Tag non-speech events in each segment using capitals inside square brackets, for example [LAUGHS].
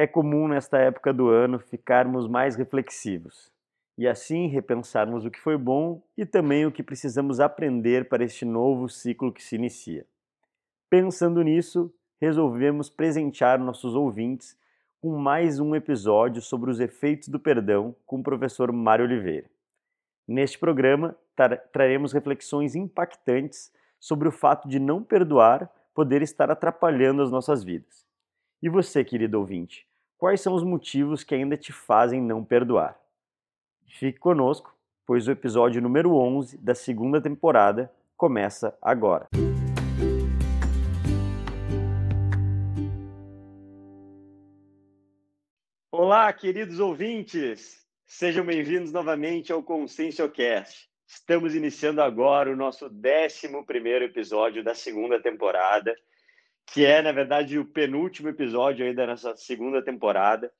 É comum nesta época do ano ficarmos mais reflexivos e assim repensarmos o que foi bom e também o que precisamos aprender para este novo ciclo que se inicia. Pensando nisso, resolvemos presentear nossos ouvintes com mais um episódio sobre os efeitos do perdão com o professor Mário Oliveira. Neste programa, tra traremos reflexões impactantes sobre o fato de não perdoar poder estar atrapalhando as nossas vidas. E você, querido ouvinte, quais são os motivos que ainda te fazem não perdoar? Fique conosco, pois o episódio número 11 da segunda temporada começa agora. Olá, queridos ouvintes! Sejam bem-vindos novamente ao ConsciencioCast. Estamos iniciando agora o nosso 11 episódio da segunda temporada, que é, na verdade, o penúltimo episódio aí da nossa segunda temporada.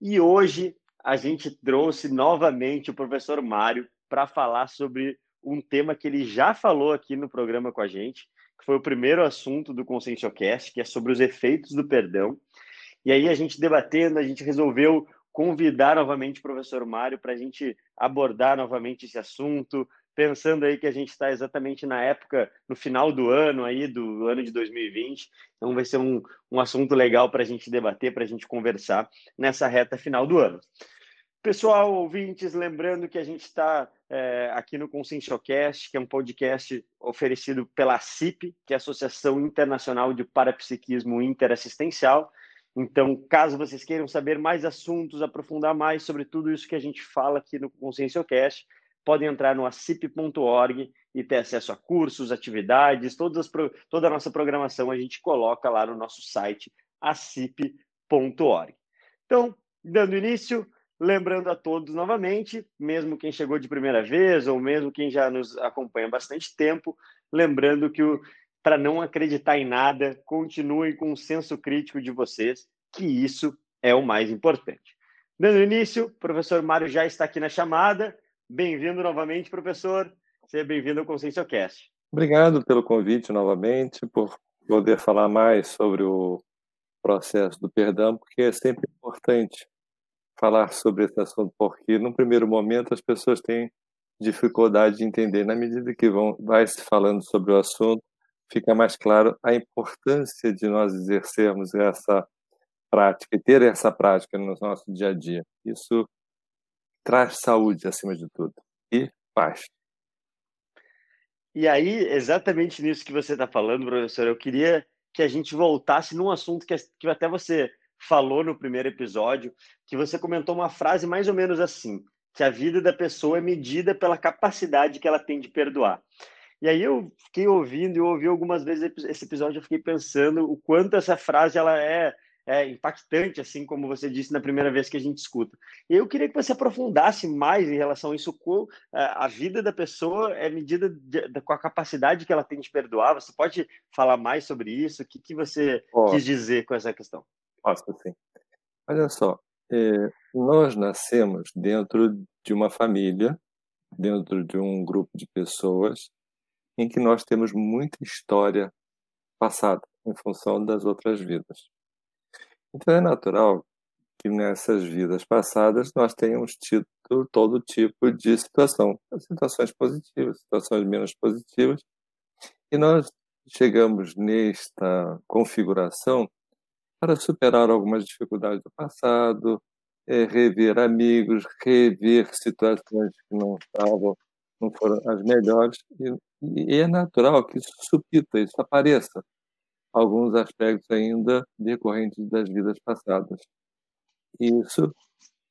E hoje a gente trouxe novamente o professor Mário para falar sobre um tema que ele já falou aqui no programa com a gente, que foi o primeiro assunto do ConsciencioCast, que é sobre os efeitos do perdão. E aí a gente debatendo, a gente resolveu convidar novamente o professor Mário para a gente abordar novamente esse assunto, pensando aí que a gente está exatamente na época, no final do ano aí, do ano de 2020, então vai ser um, um assunto legal para a gente debater, para a gente conversar nessa reta final do ano. Pessoal, ouvintes, lembrando que a gente está é, aqui no Conscienciocast, que é um podcast oferecido pela CIP, que é a Associação Internacional de Parapsiquismo Interassistencial, então, caso vocês queiram saber mais assuntos, aprofundar mais sobre tudo isso que a gente fala aqui no ConsciencioCast, podem entrar no acip.org e ter acesso a cursos, atividades, todas as, toda a nossa programação a gente coloca lá no nosso site acip.org. Então, dando início, lembrando a todos novamente, mesmo quem chegou de primeira vez ou mesmo quem já nos acompanha há bastante tempo, lembrando que para não acreditar em nada, continuem com o senso crítico de vocês, que isso é o mais importante. Dando início, o professor Mário já está aqui na chamada. Bem-vindo novamente, professor. Seja bem-vindo ao ConsciencioCast. Obrigado pelo convite novamente, por poder falar mais sobre o processo do perdão, porque é sempre importante falar sobre esse assunto, porque no primeiro momento as pessoas têm dificuldade de entender. Na medida que vão vai se falando sobre o assunto, fica mais claro a importância de nós exercermos essa prática e ter essa prática no nosso dia a dia. Isso traz saúde acima de tudo e paz. E aí, exatamente nisso que você está falando, professor, eu queria que a gente voltasse num assunto que, que até você falou no primeiro episódio, que você comentou uma frase mais ou menos assim, que a vida da pessoa é medida pela capacidade que ela tem de perdoar. E aí eu fiquei ouvindo e ouvi algumas vezes esse episódio, eu fiquei pensando o quanto essa frase ela é, é impactante, assim como você disse na primeira vez que a gente escuta. E eu queria que você aprofundasse mais em relação a isso, com é, a vida da pessoa é medida de, de, com a capacidade que ela tem de perdoar. Você pode falar mais sobre isso? O que, que você Posso. quis dizer com essa questão? Posso, sim. Olha só, é, nós nascemos dentro de uma família, dentro de um grupo de pessoas em que nós temos muita história passada em função das outras vidas. Então é natural que nessas vidas passadas nós tenhamos tido todo tipo de situação, situações positivas, situações menos positivas, e nós chegamos nesta configuração para superar algumas dificuldades do passado, é, rever amigos, rever situações que não estavam, não foram as melhores, e e é natural que isso supita, isso apareça alguns aspectos ainda decorrentes das vidas passadas. Isso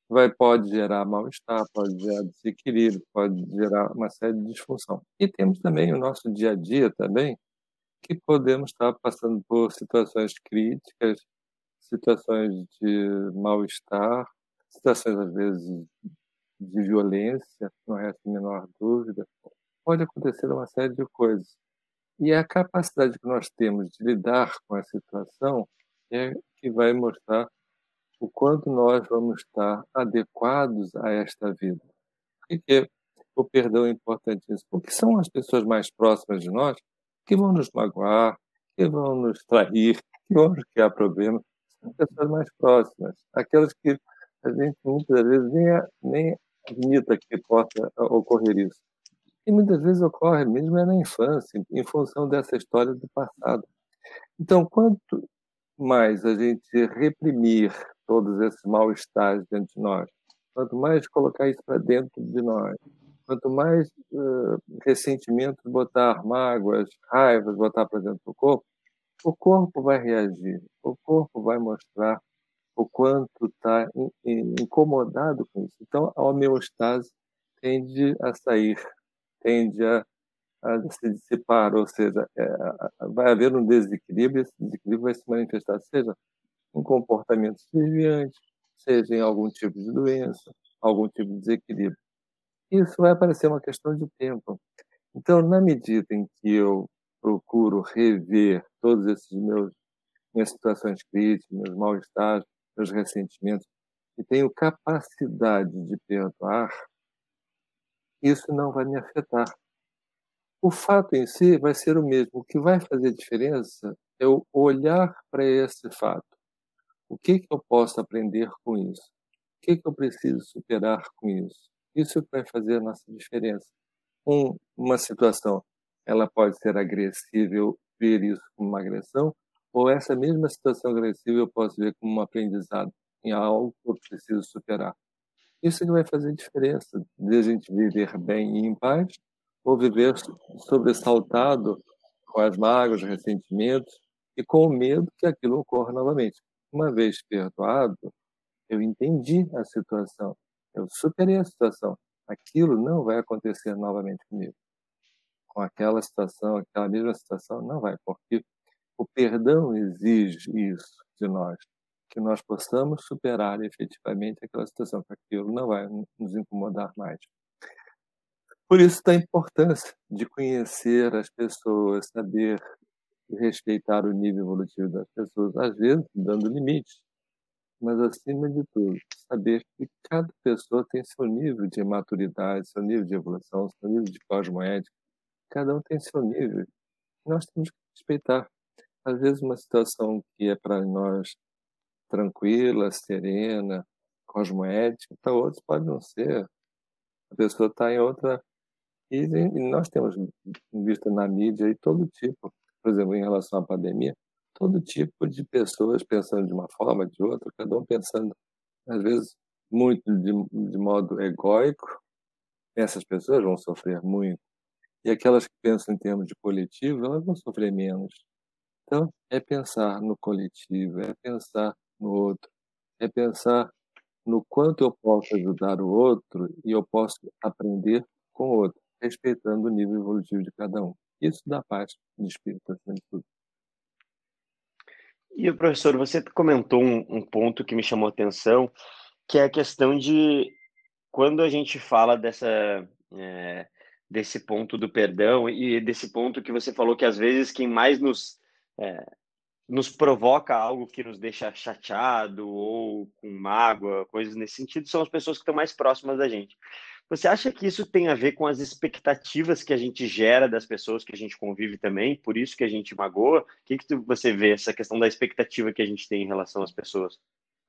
vai pode gerar mal-estar, pode gerar desequilíbrio, pode gerar uma série de disfunção. E temos também o nosso dia a dia também, que podemos estar passando por situações críticas, situações de mal-estar, situações às vezes de violência, não resta a menor dúvida, pode acontecer uma série de coisas. E a capacidade que nós temos de lidar com a situação é que vai mostrar o quanto nós vamos estar adequados a esta vida. Por que o perdão é importantíssimo? Porque são as pessoas mais próximas de nós que vão nos magoar, que vão nos trair, que vão nos criar problemas. As pessoas mais próximas, aquelas que a gente muitas vezes nem, nem admita que possa ocorrer isso. E muitas vezes ocorre mesmo é na infância, em função dessa história do passado. Então, quanto mais a gente reprimir todos esses mal-estares dentro de nós, quanto mais colocar isso para dentro de nós, quanto mais uh, ressentimentos botar, mágoas, raivas botar para dentro do corpo, o corpo vai reagir, o corpo vai mostrar o quanto está incomodado com isso. Então, a homeostase tende a sair, tende a, a se dissipar, ou seja, é, vai haver um desequilíbrio, esse desequilíbrio vai se manifestar, seja em comportamentos desviantes, seja em algum tipo de doença, algum tipo de desequilíbrio. Isso vai aparecer uma questão de tempo. Então, na medida em que eu procuro rever todos esses meus minhas situações críticas, meus mal-estares, meus ressentimentos, e tenho capacidade de perdoar, isso não vai me afetar. O fato em si vai ser o mesmo. O que vai fazer diferença é eu olhar para esse fato. O que, que eu posso aprender com isso? O que, que eu preciso superar com isso? Isso vai fazer a nossa diferença. Um, uma situação, ela pode ser agressiva, eu ver isso como uma agressão, ou essa mesma situação agressiva eu posso ver como um aprendizado em algo que eu preciso superar. Isso que vai fazer diferença de a gente viver bem e em paz ou viver sobressaltado com as mágoas, ressentimentos e com o medo que aquilo ocorra novamente. Uma vez perdoado, eu entendi a situação, eu superei a situação. Aquilo não vai acontecer novamente comigo. Com aquela situação, aquela mesma situação, não vai, porque o perdão exige isso de nós, que nós possamos superar efetivamente aquela situação, que aquilo não vai nos incomodar mais. Por isso da importância de conhecer as pessoas, saber respeitar o nível evolutivo das pessoas, às vezes dando limites, mas acima de tudo, saber que cada pessoa tem seu nível de maturidade, seu nível de evolução, seu nível de cosmoética, cada um tem seu nível. Nós temos que respeitar. Às vezes uma situação que é para nós tranquila, serena, cosmoética, para outros pode não ser. A pessoa está em outra. E, nós temos visto na mídia aí todo tipo, por exemplo, em relação à pandemia, todo tipo de pessoas pensando de uma forma, de outra, cada um pensando, às vezes, muito de, de modo egóico. Essas pessoas vão sofrer muito. E aquelas que pensam em termos de coletivo, elas vão sofrer menos. Então, é pensar no coletivo, é pensar no outro, é pensar no quanto eu posso ajudar o outro e eu posso aprender com o outro, respeitando o nível evolutivo de cada um. Isso dá paz de espírito, acima de tudo. E, professor, você comentou um, um ponto que me chamou a atenção, que é a questão de quando a gente fala dessa é, desse ponto do perdão e desse ponto que você falou que às vezes quem mais nos é, nos provoca algo que nos deixa chateado ou com mágoa, coisas nesse sentido, são as pessoas que estão mais próximas da gente. Você acha que isso tem a ver com as expectativas que a gente gera das pessoas que a gente convive também, por isso que a gente magoa? O que, que você vê essa questão da expectativa que a gente tem em relação às pessoas?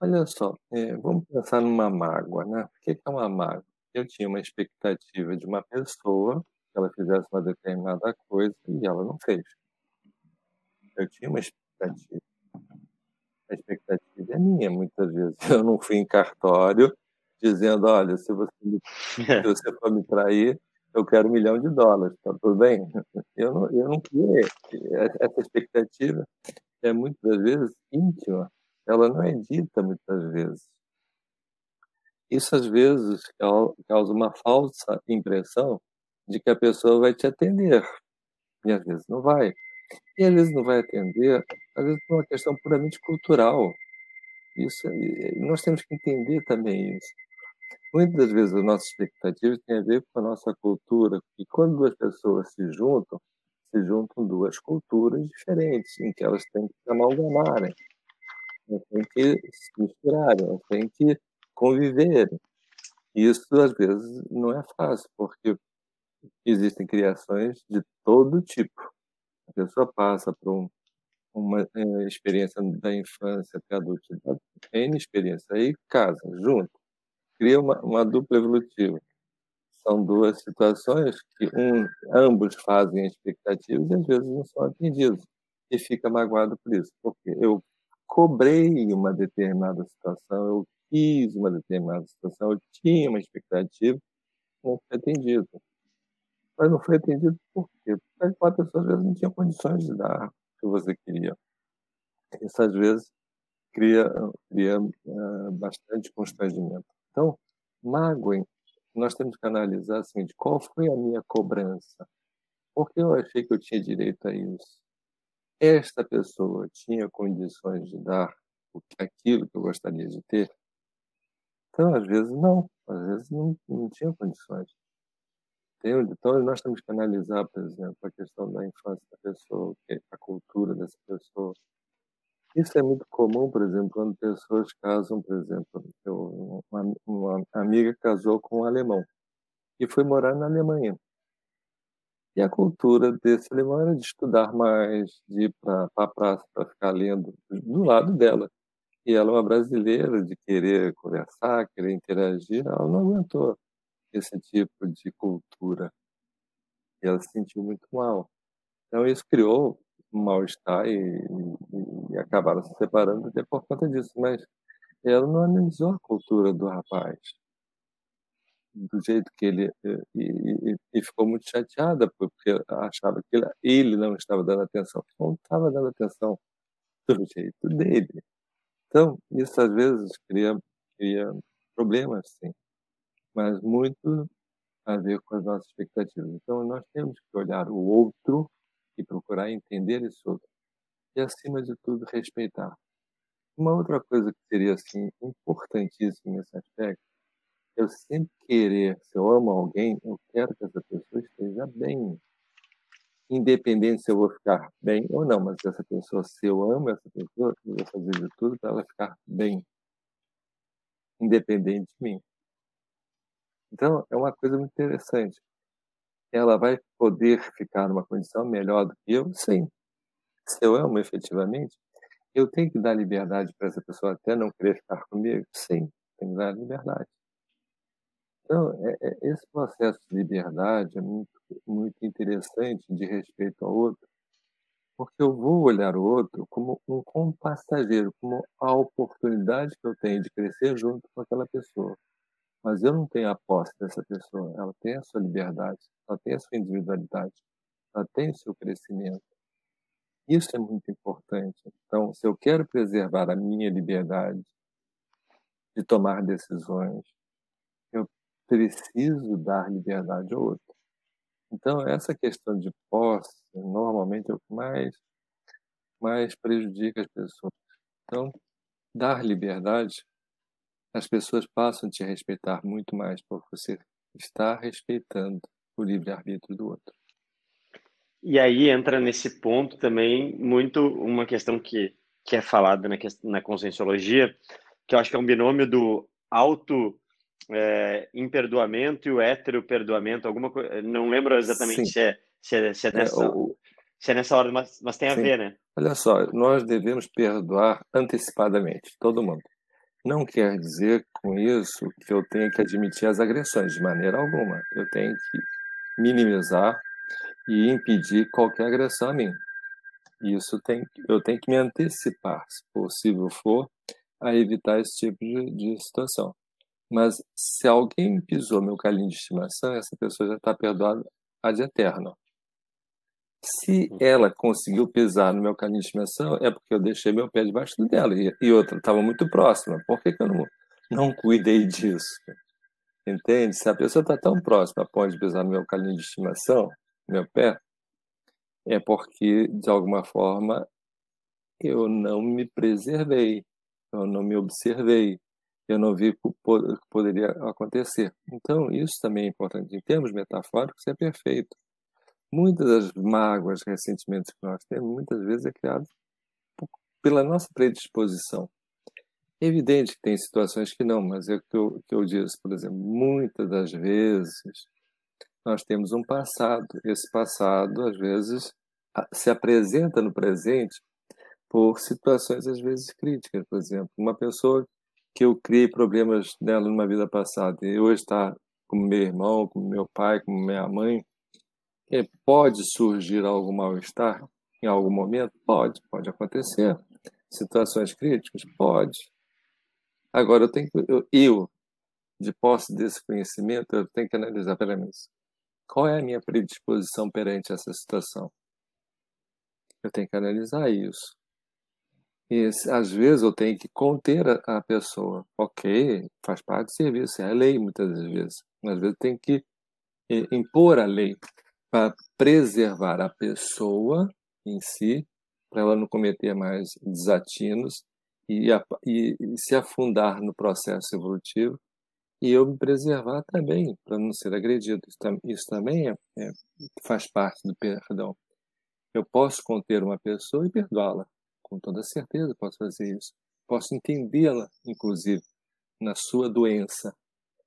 Olha só, é, vamos pensar numa mágoa, né? O que é uma mágoa? Eu tinha uma expectativa de uma pessoa que ela fizesse uma determinada coisa e ela não fez. Eu tinha uma expectativa. A expectativa é minha, muitas vezes. Eu não fui em cartório dizendo, olha, se você, se você for me trair, eu quero um milhão de dólares, tá tudo bem? Eu não, eu não queria. Essa expectativa é muitas vezes íntima, ela não é dita muitas vezes. Isso às vezes causa uma falsa impressão de que a pessoa vai te atender, e às vezes não vai. E às vezes não vai atender, às vezes por uma questão puramente cultural. Isso, nós temos que entender também isso. Muitas das vezes as nossas expectativas têm a ver com a nossa cultura, e quando duas pessoas se juntam, se juntam duas culturas diferentes, em que elas têm que se amalgamarem, elas têm que se misturarem, elas têm que conviverem. Isso, às vezes, não é fácil, porque existem criações de todo tipo. Pessoa passa por um, uma é, experiência da infância até a adultidade, N experiência. Aí casa, junto, cria uma, uma dupla evolutiva. São duas situações que um, ambos fazem expectativas e às vezes não são atendidos. E fica magoado por isso, porque eu cobrei uma determinada situação, eu quis uma determinada situação, eu tinha uma expectativa, não foi atendido. Mas não foi atendido por quê? Porque a pessoa às vezes não tinha condições de dar o que você queria. Isso às vezes cria, cria uh, bastante constrangimento. Então, mágoa, nós temos que analisar assim, de qual foi a minha cobrança. Porque eu achei que eu tinha direito a isso. Esta pessoa tinha condições de dar aquilo que eu gostaria de ter? Então, às vezes, não. Às vezes, não, não tinha condições. Entende? Então, nós temos que analisar, por exemplo, a questão da infância da pessoa, a cultura dessa pessoa. Isso é muito comum, por exemplo, quando pessoas casam, por exemplo, eu, uma, uma amiga casou com um alemão e foi morar na Alemanha. E a cultura desse alemão era de estudar mais, de ir para a praça para ficar lendo do lado dela. E ela é uma brasileira, de querer conversar, querer interagir, ela não aguentou esse tipo de cultura. E ela se sentiu muito mal. Então, isso criou um mal-estar e, e, e, acabaram se separando até por conta disso. Mas ela não analisou a cultura do rapaz do jeito que ele eh, e, e, ficou muito chateada porque achava que ele não estava dando atenção, não estava dando atenção do jeito dele. Então isso às vezes cria, cria problemas, sim mas muito a ver com as nossas expectativas. Então, nós temos que olhar o outro e procurar entender esse outro. E, acima de tudo, respeitar. Uma outra coisa que seria assim importantíssima nesse aspecto, eu sempre querer, se eu amo alguém, eu quero que essa pessoa esteja bem. Independente se eu vou ficar bem ou não, mas essa pessoa, se eu amo essa pessoa, eu vou fazer de tudo para ela ficar bem. Independente de mim. Então, é uma coisa muito interessante. Ela vai poder ficar numa condição melhor do que eu? Sim. Se eu amo efetivamente, eu tenho que dar liberdade para essa pessoa até não querer ficar comigo? Sim, tenho que dar liberdade. Então, é, é, esse processo de liberdade é muito, muito interessante de respeito ao outro, porque eu vou olhar o outro como um compassageiro, como a oportunidade que eu tenho de crescer junto com aquela pessoa. Mas eu não tenho a posse dessa pessoa. Ela tem a sua liberdade, ela tem a sua individualidade, ela tem o seu crescimento. Isso é muito importante. Então, se eu quero preservar a minha liberdade de tomar decisões, eu preciso dar liberdade ao outro. Então, essa questão de posse, normalmente, é o que mais, mais prejudica as pessoas. Então, dar liberdade as pessoas passam a te respeitar muito mais porque você está respeitando o livre-arbítrio do outro. E aí entra nesse ponto também muito uma questão que, que é falada na, na conscienciologia, que eu acho que é um binômio do auto é, imperdoamento e o hétero perdoamento, alguma coisa, não lembro exatamente se é, se é, se é, nessa, é, o, se é nessa ordem, mas, mas tem a Sim. ver, né? Olha só, nós devemos perdoar antecipadamente, todo mundo. Não quer dizer com isso que eu tenha que admitir as agressões, de maneira alguma. Eu tenho que minimizar e impedir qualquer agressão a mim. Isso tem, eu tenho que me antecipar, se possível for, a evitar esse tipo de, de situação. Mas se alguém pisou meu calinho de estimação, essa pessoa já está perdoada ad eterno. Se uhum. ela conseguiu pisar no meu caminho de estimação, é porque eu deixei meu pé debaixo dela. E, e outra, estava muito próxima. Por que, que eu não, não cuidei disso? Entende? Se a pessoa está tão próxima pode pisar no meu caminho de estimação, meu pé, é porque, de alguma forma, eu não me preservei, eu não me observei, eu não vi o que poderia acontecer. Então, isso também é importante. Em termos metafóricos, é perfeito. Muitas das mágoas, ressentimentos que nós temos, muitas vezes é criado pela nossa predisposição. É evidente que tem situações que não, mas é o que eu, que eu disse, por exemplo, muitas das vezes nós temos um passado. Esse passado, às vezes, se apresenta no presente por situações às vezes críticas, por exemplo, uma pessoa que eu criei problemas nela numa vida passada e hoje está como meu irmão, como meu pai, como minha mãe, pode surgir algum mal-estar em algum momento? Pode, pode acontecer. Situações críticas? Pode. Agora, eu tenho eu, eu, de posse desse conhecimento, eu tenho que analisar, pera mim, qual é a minha predisposição perante essa situação? Eu tenho que analisar isso. E às vezes eu tenho que conter a, a pessoa. Ok, faz parte do serviço, é a lei muitas vezes. Às vezes tem que impor a lei para preservar a pessoa em si, para ela não cometer mais desatinos e, e, e, se afundar no processo evolutivo, e eu me preservar também, para não ser agredido. Isso, isso também é, é, faz parte do perdão. Eu posso conter uma pessoa e perdoá-la com toda certeza posso fazer isso. Posso entendê-la, inclusive, na sua doença.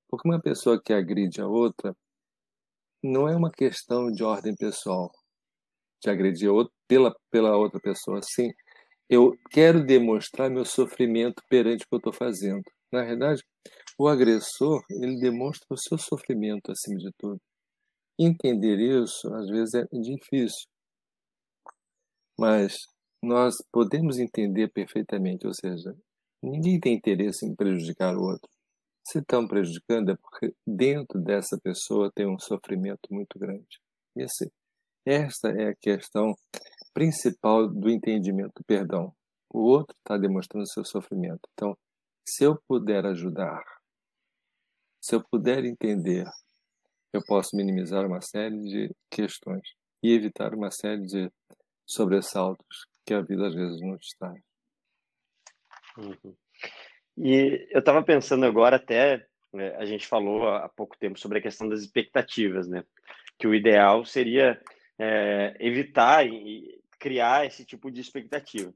Porque uma pessoa que agride a outra não é uma questão de ordem pessoal, de agredir pela, pela outra pessoa. Sim, eu quero demonstrar meu sofrimento perante o que eu estou fazendo. Na verdade, o agressor, ele demonstra o seu sofrimento acima de tudo. Entender isso, às vezes, é difícil. Mas nós podemos entender perfeitamente, ou seja, ninguém tem interesse em prejudicar o outro. Se estão prejudicando é porque dentro dessa pessoa tem um sofrimento muito grande. Esse, esta é a questão principal do entendimento do perdão. O outro está demonstrando seu sofrimento. Então, se eu puder ajudar, se eu puder entender, eu posso minimizar uma série de questões e evitar uma série de sobressaltos que a vida às vezes não traz. Uhum. E eu estava pensando agora até, né, a gente falou há pouco tempo sobre a questão das expectativas, né? Que o ideal seria é, evitar e criar esse tipo de expectativa.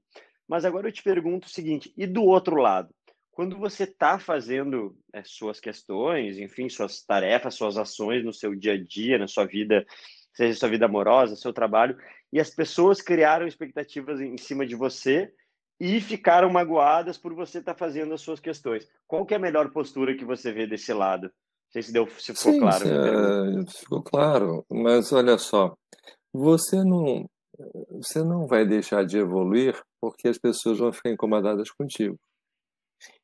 Mas agora eu te pergunto o seguinte: e do outro lado? Quando você está fazendo é, suas questões, enfim, suas tarefas, suas ações no seu dia a dia, na sua vida, seja sua vida amorosa, seu trabalho, e as pessoas criaram expectativas em cima de você e ficaram magoadas por você estar tá fazendo as suas questões. Qual que é a melhor postura que você vê desse lado? Não sei se, deu, se ficou Sim, claro. É, ficou claro, mas olha só, você não, você não vai deixar de evoluir porque as pessoas vão ficar incomodadas contigo.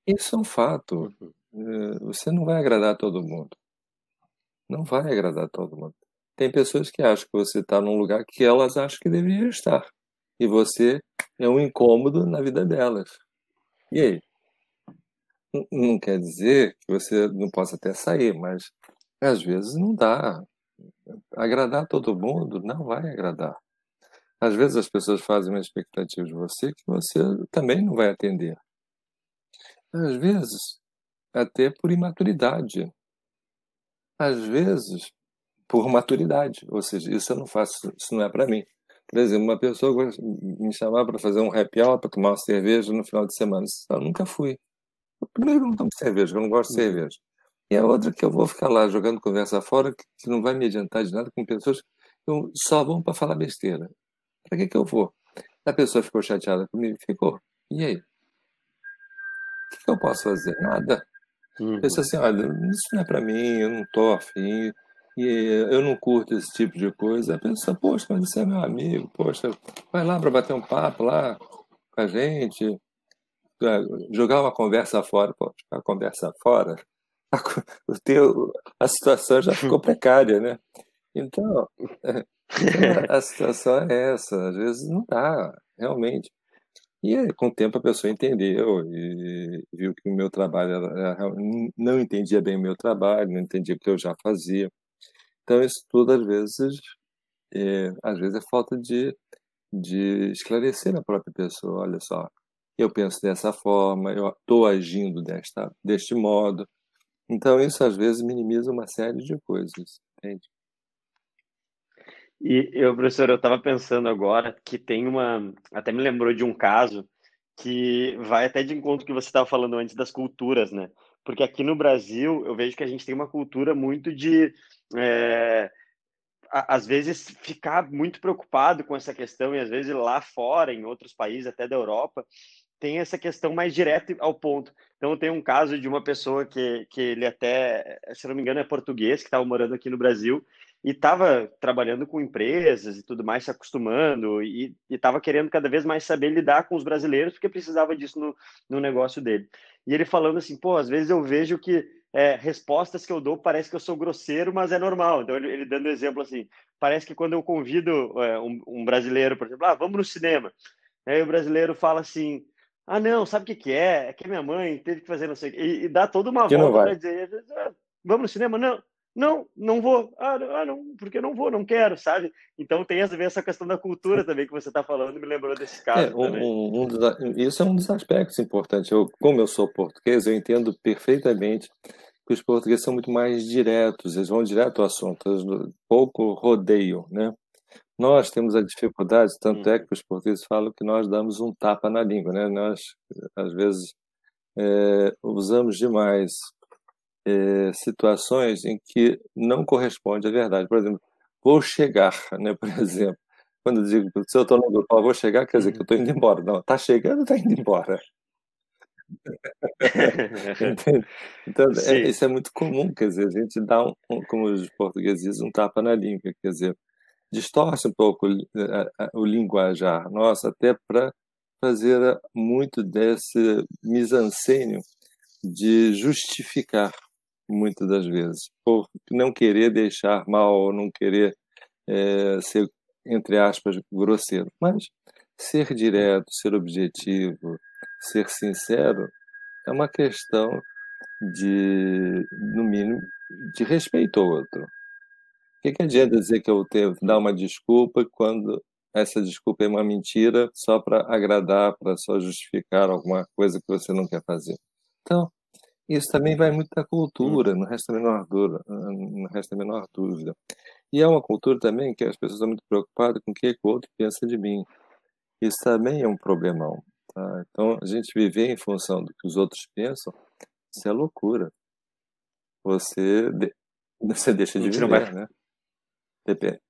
Isso é um fato. Uhum. É, você não vai agradar todo mundo. Não vai agradar todo mundo. Tem pessoas que acham que você está num lugar que elas acham que deveria estar. E você é um incômodo na vida delas. E aí? Não quer dizer que você não possa até sair, mas às vezes não dá. Agradar todo mundo não vai agradar. Às vezes as pessoas fazem uma expectativa de você que você também não vai atender. Às vezes, até por imaturidade. Às vezes, por maturidade. Ou seja, isso eu não faço, isso não é para mim. Por exemplo, uma pessoa me chamar para fazer um happy hour, para tomar uma cerveja no final de semana. Eu nunca fui. Primeiro, eu não tomo cerveja, eu não gosto de uhum. cerveja. E a outra que eu vou ficar lá jogando conversa fora, que não vai me adiantar de nada com pessoas que só vão para falar besteira. Para que, que eu vou? A pessoa ficou chateada comigo? Ficou. E aí? O que, que eu posso fazer? Nada. Uhum. Pensa assim, olha, isso não é para mim, eu não tô afim, e eu não curto esse tipo de coisa. A pessoa, poxa, mas você é meu amigo, poxa, vai lá para bater um papo lá com a gente, é, jogar uma conversa fora, a conversa fora, a, [LAUGHS] o teu, a situação já ficou [LAUGHS] precária, né? Então, a situação é essa, às vezes não dá, realmente. E com o tempo a pessoa entendeu e viu que o meu trabalho era, não entendia bem o meu trabalho, não entendia o que eu já fazia. Então isso tudo às vezes é, às vezes é falta de, de esclarecer a própria pessoa. Olha só, eu penso dessa forma, eu estou agindo desta, deste modo. Então isso às vezes minimiza uma série de coisas, entende? E eu, professor, eu estava pensando agora que tem uma, até me lembrou de um caso que vai até de encontro que você estava falando antes das culturas, né? Porque aqui no Brasil eu vejo que a gente tem uma cultura muito de é, às vezes ficar muito preocupado com essa questão e às vezes lá fora, em outros países, até da Europa, tem essa questão mais direta ao ponto. Então, tem um caso de uma pessoa que, que ele até, se não me engano, é português, que estava morando aqui no Brasil e estava trabalhando com empresas e tudo mais, se acostumando e estava querendo cada vez mais saber lidar com os brasileiros, porque precisava disso no, no negócio dele. E ele falando assim, pô, às vezes eu vejo que é, respostas que eu dou parece que eu sou grosseiro, mas é normal. Então, ele, ele dando exemplo assim, parece que quando eu convido é, um, um, brasileiro, por exemplo, ah, vamos no cinema, aí o brasileiro fala assim, ah, não, sabe o que, que é? É que minha mãe teve que fazer não sei o quê. E, e dá toda uma que volta para dizer, ah, vamos no cinema? Não, não, não vou. Ah, não, ah, porque não vou, não quero, sabe? Então tem a ver essa questão da cultura também que você está falando, me lembrou desse é, caso. É, um, um, um, isso é um dos aspectos importantes. Eu, como eu sou português, eu entendo perfeitamente que os portugueses são muito mais diretos, eles vão direto ao assunto, pouco rodeio, né? Nós temos a dificuldade, tanto é que os portugueses falam que nós damos um tapa na língua, né? Nós, às vezes, é, usamos demais é, situações em que não corresponde à verdade. Por exemplo, vou chegar, né? [LAUGHS] Por exemplo, quando eu digo, se eu estou no grupo, vou chegar, quer dizer que eu estou indo embora. Não, está chegando, está indo embora. [LAUGHS] então, é, isso é muito comum, quer dizer, a gente dá, um, como os portugueses dizem, um tapa na língua, quer dizer, distorce um pouco o linguajar nosso, até para fazer muito desse mise-en-scène de justificar, muitas das vezes, por não querer deixar mal, ou não querer é, ser, entre aspas, grosseiro. Mas ser direto, ser objetivo, ser sincero, é uma questão de, no mínimo, de respeito ao outro. O que, que adianta dizer que eu tenho dar uma desculpa quando essa desculpa é uma mentira só para agradar, para só justificar alguma coisa que você não quer fazer? Então, isso também vai muito da cultura, não resta a menor dúvida, não resta menor dúvida. E é uma cultura também que as pessoas estão muito preocupadas com o que o outro pensa de mim. Isso também é um problemão. Tá? Então, a gente viver em função do que os outros pensam, isso é loucura. Você, de... você deixa de viver, vai... né? Depende.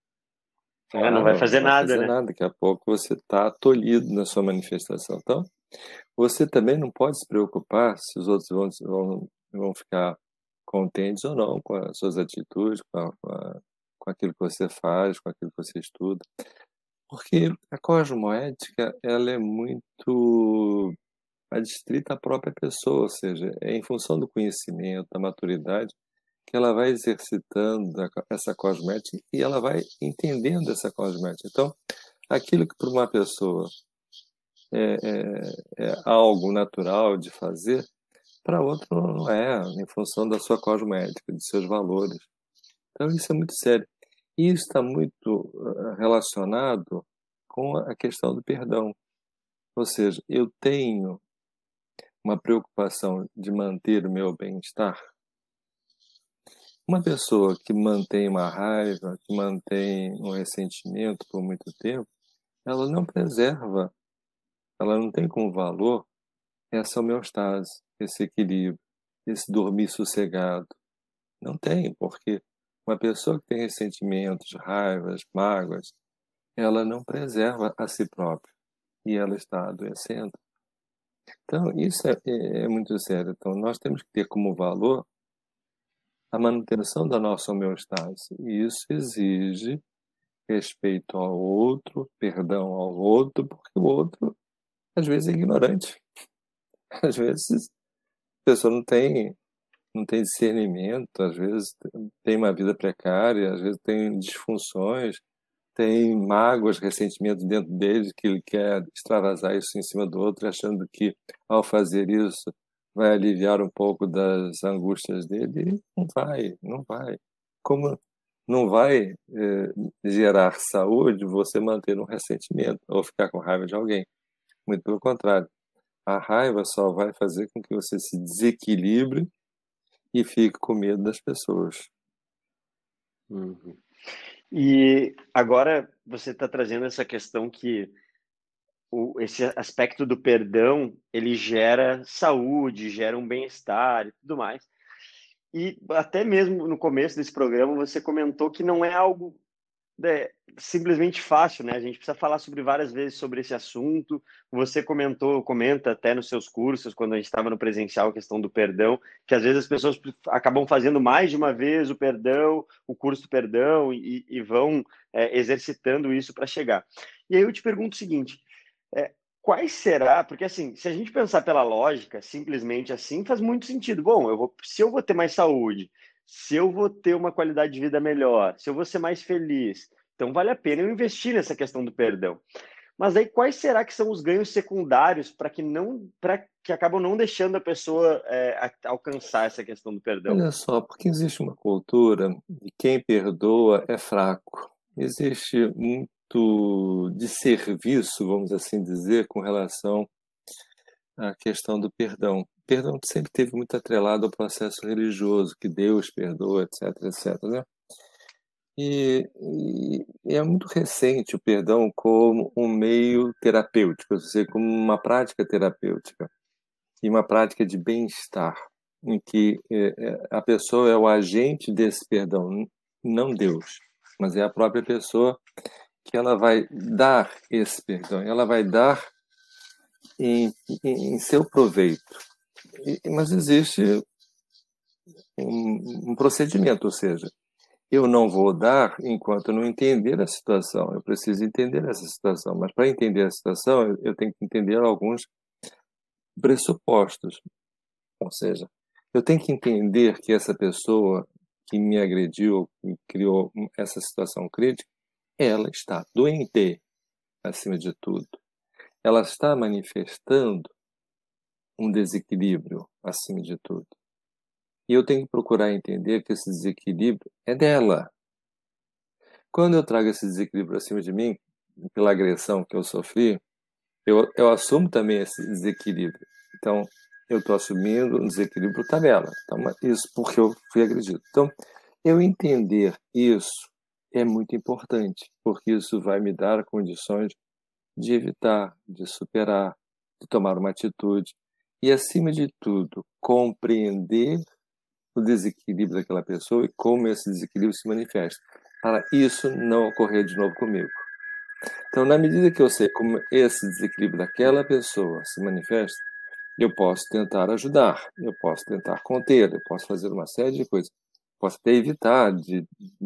É, não vai fazer não nada, vai fazer né? Nada. Daqui a pouco você está tolhido na sua manifestação. Então, você também não pode se preocupar se os outros vão, vão, vão ficar contentes ou não com as suas atitudes, com, a, com, a, com aquilo que você faz, com aquilo que você estuda. Porque a cosmoética, ela é muito adstrita à própria pessoa, ou seja, é em função do conhecimento, da maturidade, que ela vai exercitando essa cosmética e ela vai entendendo essa cosmética. Então, aquilo que para uma pessoa é, é, é, algo natural de fazer, para outra não é, em função da sua cosmética, de seus valores. Então, isso é muito sério. E isso está muito eh, relacionado com a questão do perdão. Ou seja, eu tenho uma preocupação de manter o meu bem-estar uma pessoa que mantém uma raiva, que mantém um ressentimento por muito tempo, ela não preserva, ela não tem como valor essa homeostase, esse equilíbrio, esse dormir sossegado. Não tem, porque uma pessoa que tem ressentimentos, raivas, mágoas, ela não preserva a si própria e ela está adoecendo. Então, isso é, é, é muito sério. Então, nós temos que ter como valor a manutenção da nossa homeostase. E isso exige respeito ao outro, perdão ao outro, porque o outro às vezes é ignorante. Às vezes a pessoa não tem não tem discernimento, às vezes tem uma vida precária, às vezes tem disfunções, tem mágoas, ressentimentos dentro dele que ele quer extravasar isso em cima do outro, achando que ao fazer isso vai aliviar um pouco das angústias dele? Não vai, não vai. Como não vai eh, gerar saúde você manter um ressentimento ou ficar com raiva de alguém. Muito pelo contrário. A raiva só vai fazer com que você se desequilibre e fique com medo das pessoas. Uhum. E agora você está trazendo essa questão que o, esse aspecto do perdão ele gera saúde, gera um bem-estar e tudo mais. E até mesmo no começo desse programa você comentou que não é algo é, simplesmente fácil, né? A gente precisa falar sobre várias vezes sobre esse assunto. Você comentou, comenta até nos seus cursos, quando a gente estava no presencial, a questão do perdão, que às vezes as pessoas acabam fazendo mais de uma vez o perdão, o curso do perdão, e, e vão é, exercitando isso para chegar. E aí eu te pergunto o seguinte: é, quais será? Porque assim, se a gente pensar pela lógica, simplesmente assim, faz muito sentido. Bom, eu vou, se eu vou ter mais saúde, se eu vou ter uma qualidade de vida melhor, se eu vou ser mais feliz, então vale a pena eu investir nessa questão do perdão. Mas aí quais será que são os ganhos secundários para que não para que acabam não deixando a pessoa é, alcançar essa questão do perdão? Olha só, porque existe uma cultura de quem perdoa é fraco. Existe muito de serviço, vamos assim dizer, com relação à questão do perdão perdão sempre teve muito atrelado ao processo religioso, que Deus perdoa, etc, etc, né? E, e, é muito recente o perdão como um meio terapêutico, ou seja, como uma prática terapêutica e uma prática de bem-estar, em que é, é, a pessoa é o agente desse perdão, não Deus, mas é a própria pessoa que ela vai dar esse perdão, ela vai dar em, em, em seu proveito mas existe um, um procedimento, ou seja, eu não vou dar enquanto não entender a situação. Eu preciso entender essa situação, mas para entender a situação, eu tenho que entender alguns pressupostos. Ou seja, eu tenho que entender que essa pessoa que me agrediu, que criou essa situação crítica, ela está doente, acima de tudo. Ela está manifestando um desequilíbrio acima de tudo. E eu tenho que procurar entender que esse desequilíbrio é dela. Quando eu trago esse desequilíbrio acima de mim, pela agressão que eu sofri, eu, eu assumo também esse desequilíbrio. Então, eu estou assumindo um desequilíbrio está nela. Então, isso porque eu fui agredido. Então, eu entender isso é muito importante, porque isso vai me dar condições de evitar, de superar, de tomar uma atitude, e, acima de tudo, compreender o desequilíbrio daquela pessoa e como esse desequilíbrio se manifesta, para isso não ocorrer de novo comigo. Então, na medida que eu sei como esse desequilíbrio daquela pessoa se manifesta, eu posso tentar ajudar, eu posso tentar conter, eu posso fazer uma série de coisas. Posso até evitar de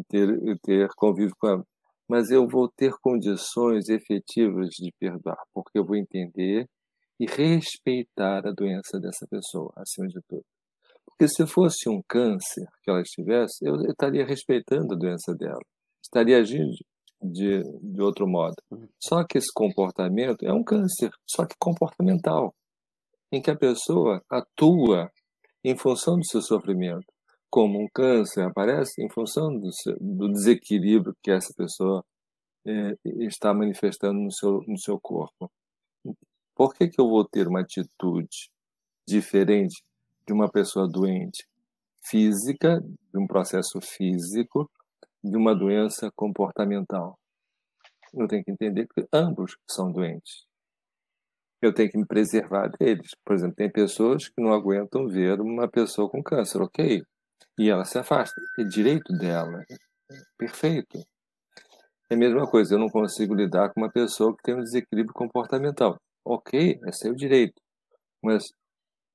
ter, ter convívio com ela, mas eu vou ter condições efetivas de perdoar, porque eu vou entender e respeitar a doença dessa pessoa, acima de tudo. Porque se fosse um câncer que ela estivesse, eu estaria respeitando a doença dela, estaria agindo de, de outro modo. Só que esse comportamento é um câncer, só que comportamental, em que a pessoa atua em função do seu sofrimento, como um câncer aparece em função do, seu, do desequilíbrio que essa pessoa é, está manifestando no seu, no seu corpo. Por que, que eu vou ter uma atitude diferente de uma pessoa doente física, de um processo físico, de uma doença comportamental? Eu tenho que entender que ambos são doentes. Eu tenho que me preservar deles. Por exemplo, tem pessoas que não aguentam ver uma pessoa com câncer, ok? E ela se afasta. É direito dela. Perfeito. É a mesma coisa, eu não consigo lidar com uma pessoa que tem um desequilíbrio comportamental. Ok, é seu direito. Mas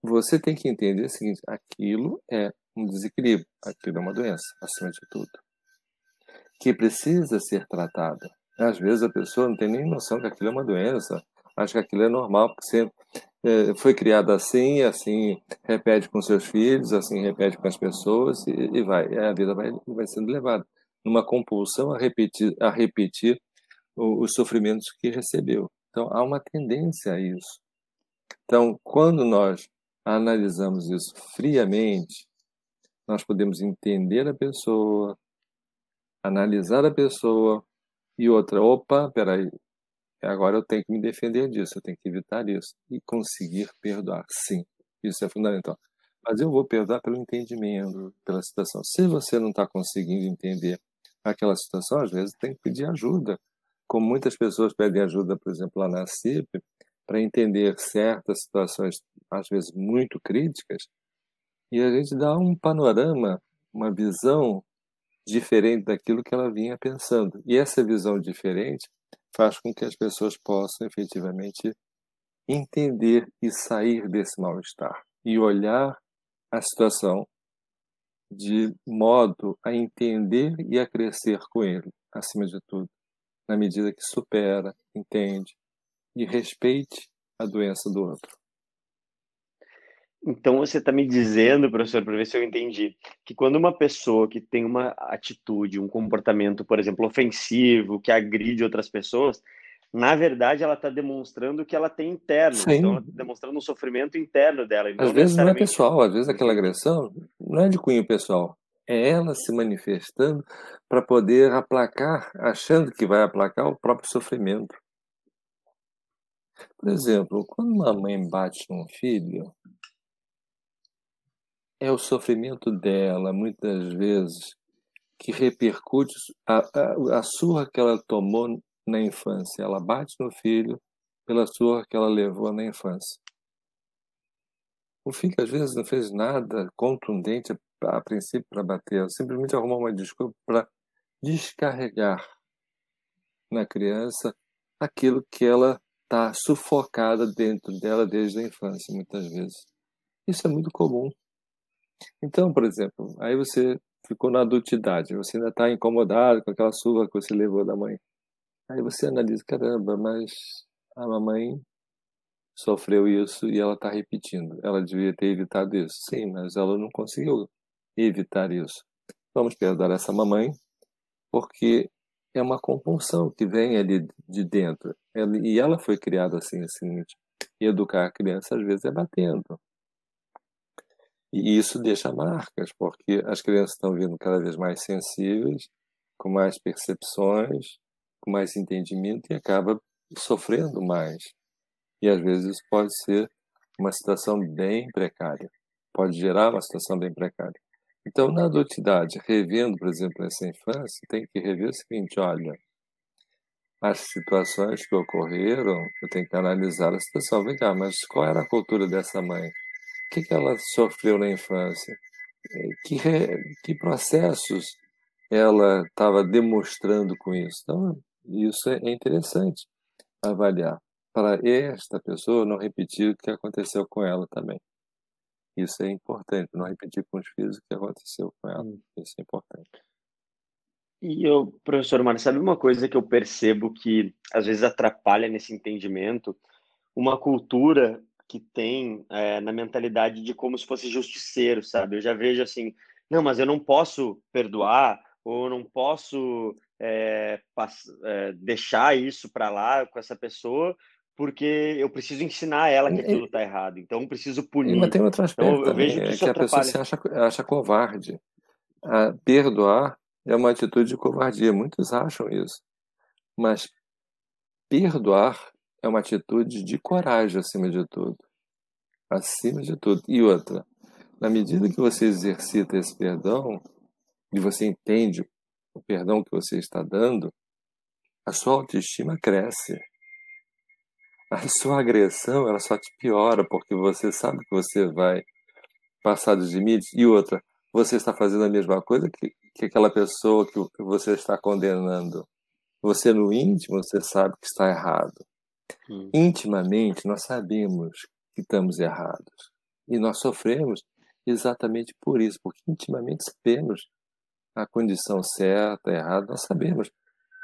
você tem que entender o seguinte: aquilo é um desequilíbrio, aquilo é uma doença, acima de tudo, que precisa ser tratada. Às vezes a pessoa não tem nem noção que aquilo é uma doença, acha que aquilo é normal, porque sempre é, foi criado assim, assim repete com seus filhos, assim repete com as pessoas e, e vai. A vida vai, vai sendo levada numa compulsão a repetir, a repetir os sofrimentos que recebeu. Então, há uma tendência a isso. Então, quando nós analisamos isso friamente, nós podemos entender a pessoa, analisar a pessoa e outra, opa, peraí, agora eu tenho que me defender disso, eu tenho que evitar isso e conseguir perdoar. Sim, isso é fundamental. Mas eu vou perdoar pelo entendimento, pela situação. Se você não está conseguindo entender aquela situação, às vezes tem que pedir ajuda como muitas pessoas pedem ajuda, por exemplo, lá na CIP, para entender certas situações, às vezes muito críticas, e a gente dá um panorama, uma visão diferente daquilo que ela vinha pensando. E essa visão diferente faz com que as pessoas possam efetivamente entender e sair desse mal-estar e olhar a situação de modo a entender e a crescer com ele, acima de tudo, na medida que supera, entende e respeite a doença do outro. Então você está me dizendo, professor, para ver se eu entendi, que quando uma pessoa que tem uma atitude, um comportamento, por exemplo, ofensivo, que agride outras pessoas, na verdade ela está demonstrando que ela tem interno, Sim. então ela tá demonstrando um sofrimento interno dela. Às vezes não é pessoal, às vezes aquela agressão não é de cunho pessoal, é ela se manifestando para poder aplacar, achando que vai aplacar o próprio sofrimento. Por exemplo, quando uma mãe bate num filho, é o sofrimento dela, muitas vezes, que repercute a, a, a surra que ela tomou na infância. Ela bate no filho pela surra que ela levou na infância. O filho, às vezes, não fez nada contundente a, princípio para bater, ela simplesmente arrumou uma desculpa para descarregar na criança aquilo que ela está sufocada dentro dela desde a infância, muitas vezes. Isso é muito comum. Então, por exemplo, aí você ficou na adultidade, você ainda está incomodado com aquela surra que você levou da mãe. Aí você analisa, caramba, mas a mamãe sofreu isso e ela está repetindo. Ela devia ter evitado isso. Sim, mas ela não conseguiu evitar isso. Vamos perdoar essa mamãe, porque é uma compulsão que vem ali de dentro. E ela foi criada assim, assim. Educar a criança às vezes é batendo. E isso deixa marcas, porque as crianças estão vindo cada vez mais sensíveis, com mais percepções, com mais entendimento e acaba sofrendo mais. E às vezes isso pode ser uma situação bem precária, pode gerar uma situação bem precária. Então, na adultidade, revendo, por exemplo, essa infância, tem que rever o seguinte: olha, as situações que ocorreram, eu tenho que analisar a situação. Vem cá, mas qual era a cultura dessa mãe? que, que ela sofreu na infância? É, que, que processos ela estava demonstrando com isso? Então, isso é interessante avaliar para esta pessoa não repetir o que aconteceu com ela também. Isso é importante, não repetir com os filhos o que aconteceu com ela. Isso é importante. E eu, professor Mário, sabe uma coisa que eu percebo que às vezes atrapalha nesse entendimento? Uma cultura que tem é, na mentalidade de como se fosse justiceiro, sabe? Eu já vejo assim, não, mas eu não posso perdoar ou não posso é, é, deixar isso para lá com essa pessoa porque eu preciso ensinar ela que aquilo está errado. Então, eu preciso punir. Mas tem outro aspecto então, eu vejo que, é que a pessoa se acha, acha covarde. A perdoar é uma atitude de covardia. Muitos acham isso. Mas perdoar é uma atitude de coragem acima de tudo. Acima de tudo. E outra, na medida que você exercita esse perdão e você entende o perdão que você está dando, a sua autoestima cresce. A sua agressão ela só te piora porque você sabe que você vai passar dos limites. E outra, você está fazendo a mesma coisa que, que aquela pessoa que você está condenando. Você no íntimo você sabe que está errado. Hum. Intimamente, nós sabemos que estamos errados. E nós sofremos exatamente por isso, porque intimamente sabemos a condição certa, errada, nós sabemos.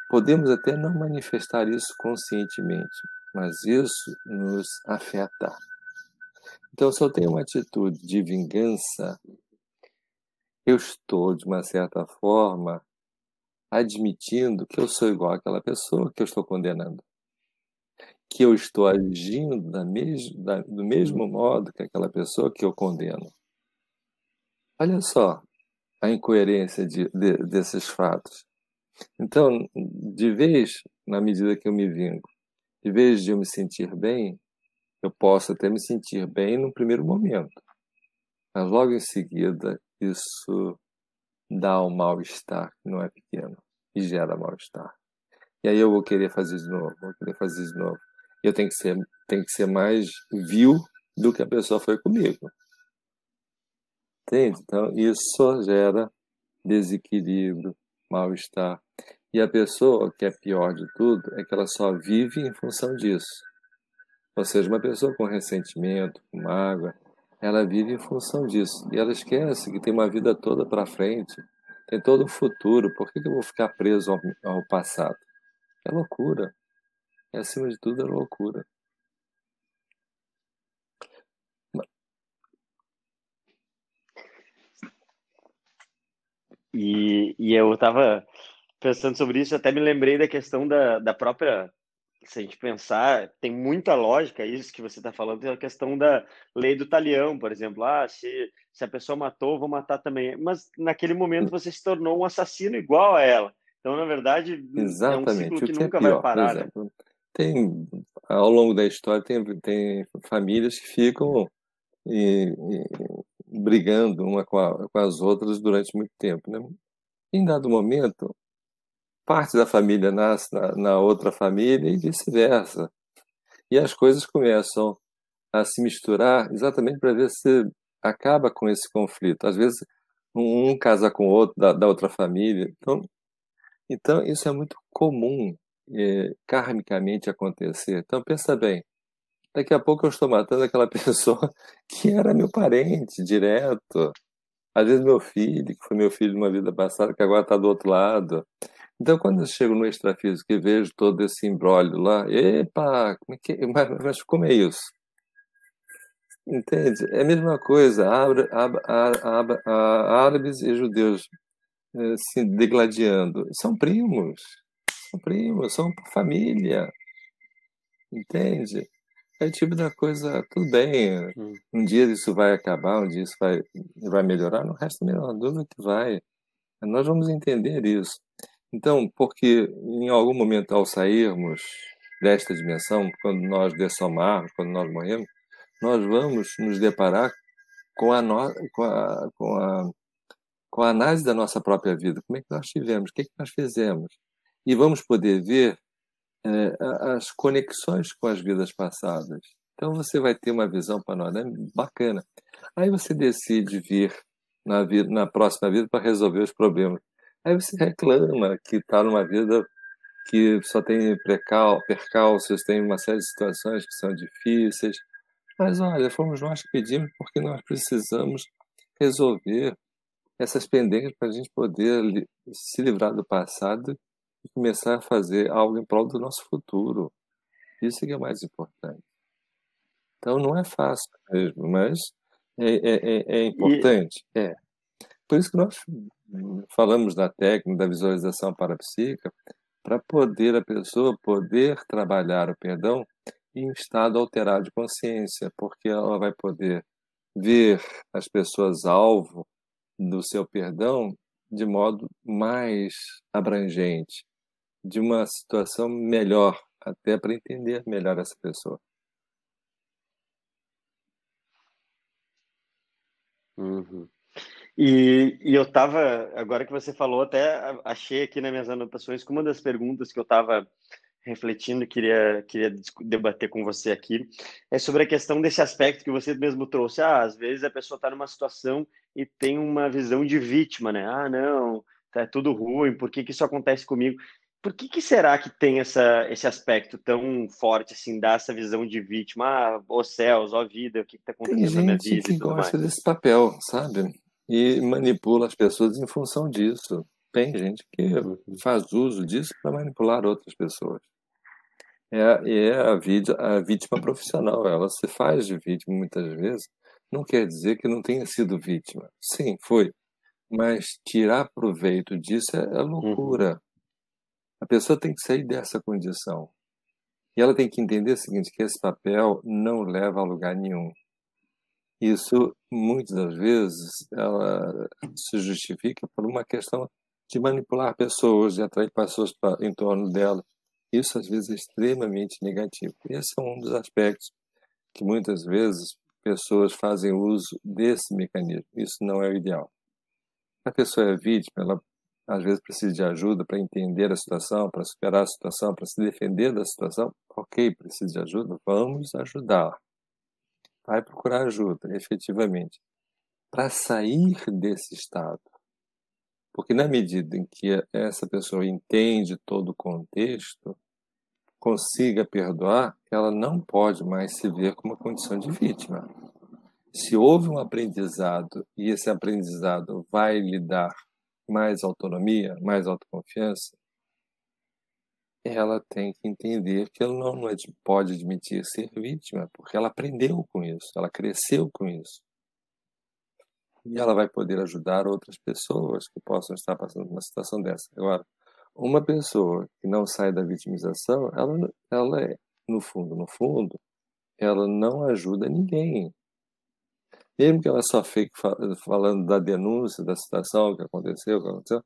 Podemos até não manifestar isso conscientemente, mas isso nos afeta. Então, se eu tenho uma atitude de vingança, eu estou, de uma certa forma, admitindo que eu sou igual àquela pessoa que eu estou condenando que eu estou agindo da mes da, do mesmo modo que aquela pessoa que eu condeno. Olha só a incoerência de, de, desses fatos. Então, de vez, na medida que eu me vingo, de vez de eu me sentir bem, eu posso até me sentir bem no primeiro momento, mas logo em seguida isso dá um mal-estar que não é pequeno e gera mal-estar. E aí eu vou querer fazer de novo, vou querer fazer de novo eu tenho que ser, tenho que ser mais vil do que a pessoa foi comigo. Entende? Então, isso gera desequilíbrio, mal-estar. E a pessoa, que é pior de tudo, é que ela só vive em função disso. Ou seja, uma pessoa com ressentimento, com mágoa, ela vive em função disso. E ela esquece que tem uma vida toda para frente, tem todo o futuro. Por que, eu vou ficar preso ao, ao passado? É loucura. E, acima de tudo, é loucura. E, e eu estava pensando sobre isso, até me lembrei da questão da, da própria. Se a gente pensar, tem muita lógica isso que você está falando, é a questão da lei do talião, por exemplo. Ah, se, se a pessoa matou, vou matar também. Mas naquele momento você se tornou um assassino igual a ela. Então, na verdade, Exatamente. é um ciclo que, que nunca é pior, vai parar. Né? Tem, ao longo da história, tem, tem famílias que ficam e, e, brigando uma com, a, com as outras durante muito tempo. Né? Em dado momento, parte da família nasce na, na outra família e vice-versa. E as coisas começam a se misturar exatamente para ver se acaba com esse conflito. Às vezes, um, um casa com o outro da, da, outra família. Então, então, isso é muito comum é, karmicamente acontecer. Então, pensa bem. Daqui a pouco eu estou matando aquela [LAUGHS] pessoa que era meu parente direto. Às vezes meu filho, que foi meu filho numa vida passada, que agora está do outro lado. Então, quando eu chego no extrafísico e vejo todo esse imbróglio lá, epa, como é que, mas, mas como é isso? Entende? É a mesma coisa, árabes e judeus eh, se degladiando. São primos, são primos, são família. Entende? É tipo da coisa, tudo bem, hum. um dia isso vai acabar, um dia isso vai, vai melhorar, não resta a menor dúvida que vai. Nós vamos entender isso. Então, porque em algum momento ao sairmos desta dimensão, quando nós dessomarmos, quando nós morremos, nós vamos nos deparar com a, no, com a, com a, com a análise da nossa própria vida. Como é que nós tivemos? O que é que nós fizemos? E vamos poder ver é, as conexões com as vidas passadas. Então você vai ter uma visão panorâmica bacana. Aí você decide vir na, vida, na próxima vida para resolver os problemas. Aí você reclama que está numa vida que só tem percalços, tem uma série de situações que são difíceis. Mas olha, fomos nós que pedimos porque nós precisamos resolver essas pendências para a gente poder se livrar do passado e começar a fazer algo em prol do nosso futuro. Isso é que é mais importante. Então não é fácil mesmo, mas é, é, é, é importante. E... É. Por isso que nós falamos da técnica da visualização parapsíquica, para poder a pessoa poder trabalhar o perdão em estado alterado de consciência, porque ela vai poder ver as pessoas alvo do seu perdão de modo mais abrangente, de uma situação melhor, até para entender melhor essa pessoa. Uhum. E, e eu estava, agora que você falou, até achei aqui nas minhas anotações que uma das perguntas que eu estava refletindo e queria, queria debater com você aqui é sobre a questão desse aspecto que você mesmo trouxe. Ah, às vezes a pessoa está numa situação e tem uma visão de vítima, né? Ah, não, tá tudo ruim, por que, que isso acontece comigo? Por que, que será que tem essa, esse aspecto tão forte, assim, dá essa visão de vítima? Ah, ó céus, ó vida, o que está acontecendo na minha vida? Tem gente que gosta mais? desse papel, sabe? E manipula as pessoas em função disso. Tem gente que faz uso disso para manipular outras pessoas. É, é a, vítima, a vítima profissional, ela se faz de vítima muitas vezes, não quer dizer que não tenha sido vítima. Sim, foi. Mas tirar proveito disso é, é loucura. Uhum. A pessoa tem que sair dessa condição. E ela tem que entender o seguinte, que esse papel não leva a lugar nenhum. Isso, muitas das vezes, ela se justifica por uma questão de manipular pessoas, de atrair pessoas para, em torno dela. Isso, às vezes, é extremamente negativo. Esse é um dos aspectos que, muitas vezes, pessoas fazem uso desse mecanismo. Isso não é o ideal. A pessoa é vítima, ela às vezes precisa de ajuda para entender a situação, para superar a situação, para se defender da situação. Ok, precisa de ajuda, vamos ajudar vai procurar ajuda, efetivamente, para sair desse estado. Porque na medida em que essa pessoa entende todo o contexto, consiga perdoar, ela não pode mais se ver como uma condição de vítima. Se houve um aprendizado e esse aprendizado vai lhe dar mais autonomia, mais autoconfiança, ela tem que entender que ela não pode admitir ser vítima, porque ela aprendeu com isso, ela cresceu com isso. E ela vai poder ajudar outras pessoas que possam estar passando por uma situação dessa. Agora, uma pessoa que não sai da vitimização, ela, ela é, no fundo, no fundo, ela não ajuda ninguém. Mesmo que ela só fique falando da denúncia, da situação, o que aconteceu, o que aconteceu,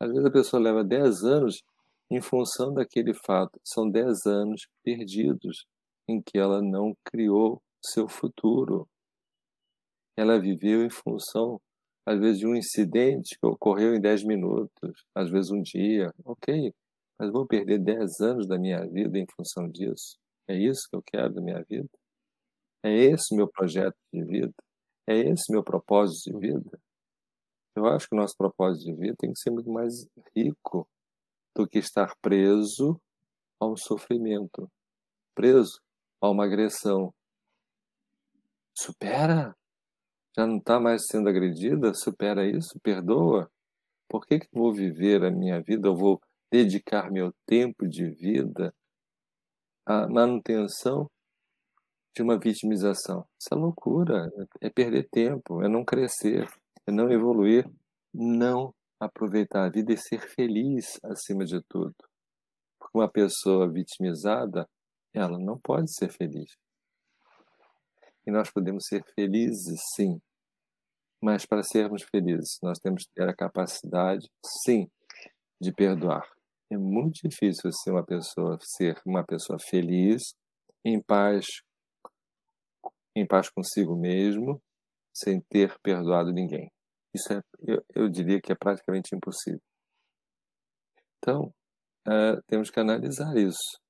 às vezes a pessoa leva 10 anos em função daquele fato. São 10 anos perdidos em que ela não criou seu futuro. Ela viveu em função, às vezes, de um incidente que ocorreu em 10 minutos, às vezes um dia. Ok, mas vou perder 10 anos da minha vida em função disso? É isso que eu quero da minha vida? É esse meu projeto de vida? É esse meu propósito de vida? Eu acho que o nosso propósito de vida tem que ser muito mais rico do que estar preso a um sofrimento, preso a uma agressão. Supera! Já não está mais sendo agredida? Supera isso, perdoa. Por que, que vou viver a minha vida? Eu vou dedicar meu tempo de vida à manutenção de uma vitimização. Isso é loucura, é perder tempo, é não crescer, é não evoluir, não aproveitar a vida e ser feliz acima de tudo. Porque uma pessoa vitimizada, ela não pode ser feliz. E nós podemos ser felizes, sim. Mas para sermos felizes, nós temos que ter a capacidade, sim, de perdoar. É muito difícil ser uma pessoa ser uma pessoa feliz, em paz, em paz consigo mesmo, sem ter perdoado ninguém. Isso é, eu, eu diria que é praticamente impossível. Então, é, temos que analisar isso.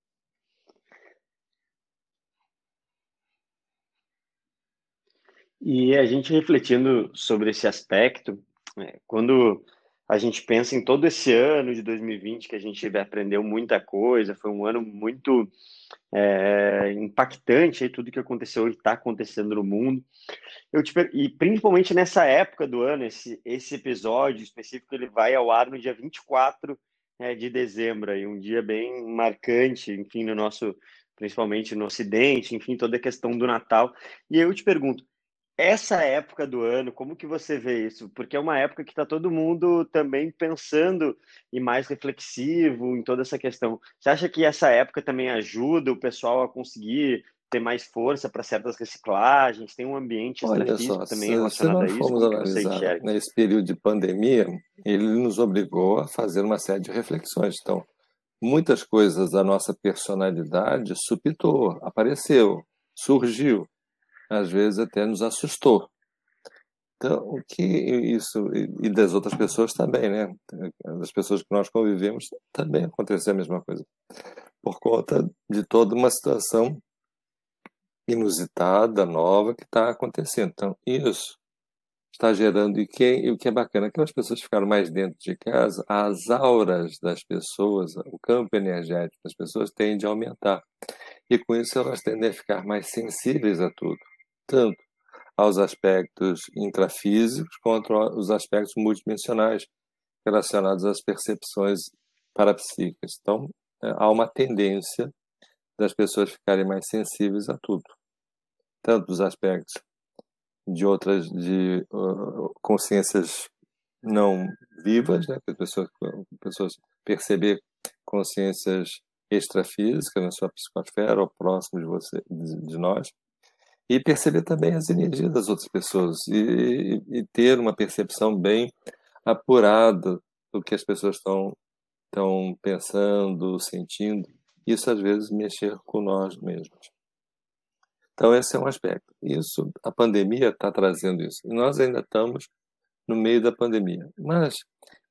E a gente refletindo sobre esse aspecto, é, quando a gente pensa em todo esse ano de 2020 que a gente aprendeu muita coisa, foi um ano muito é, impactante aí, tudo que aconteceu e está acontecendo no mundo. Eu te, e principalmente nessa época do ano, esse, esse episódio específico ele vai ao ar no dia 24 é, de dezembro, aí, um dia bem marcante, enfim, no nosso, principalmente no Ocidente, enfim, toda a questão do Natal. E eu te pergunto, essa época do ano, como que você vê isso? Porque é uma época que está todo mundo também pensando e mais reflexivo em toda essa questão. Você acha que essa época também ajuda o pessoal a conseguir ter mais força para certas reciclagens? Tem um ambiente Olha só, também se, relacionado se nós formos analisar nesse período de pandemia, ele nos obrigou a fazer uma série de reflexões. Então, muitas coisas da nossa personalidade supitou, apareceu, surgiu às vezes até nos assustou. Então, o que isso, e das outras pessoas também, né? Das pessoas que nós convivemos, também aconteceu a mesma coisa. Por conta de toda uma situação inusitada, nova, que está acontecendo. Então, isso está gerando, e, que, e o que é bacana, aquelas pessoas ficaram mais dentro de casa, as auras das pessoas, o campo energético das pessoas tende a aumentar. E com isso elas tendem a ficar mais sensíveis a tudo tanto aos aspectos intrafísicos quanto aos aspectos multidimensionais relacionados às percepções parapsíquicas. Então, é, há uma tendência das pessoas ficarem mais sensíveis a tudo, tanto dos aspectos de outras de uh, consciências não vivas, né, pessoas, pessoas perceber consciências extrafísicas na sua psicosfera ou próximo de você, de, de nós, e perceber também as energias das outras pessoas e, e ter uma percepção bem apurada do que as pessoas estão estão pensando, sentindo. Isso às vezes mexer com nós mesmos. Então esse é um aspecto. Isso a pandemia está trazendo isso. E nós ainda estamos no meio da pandemia. Mas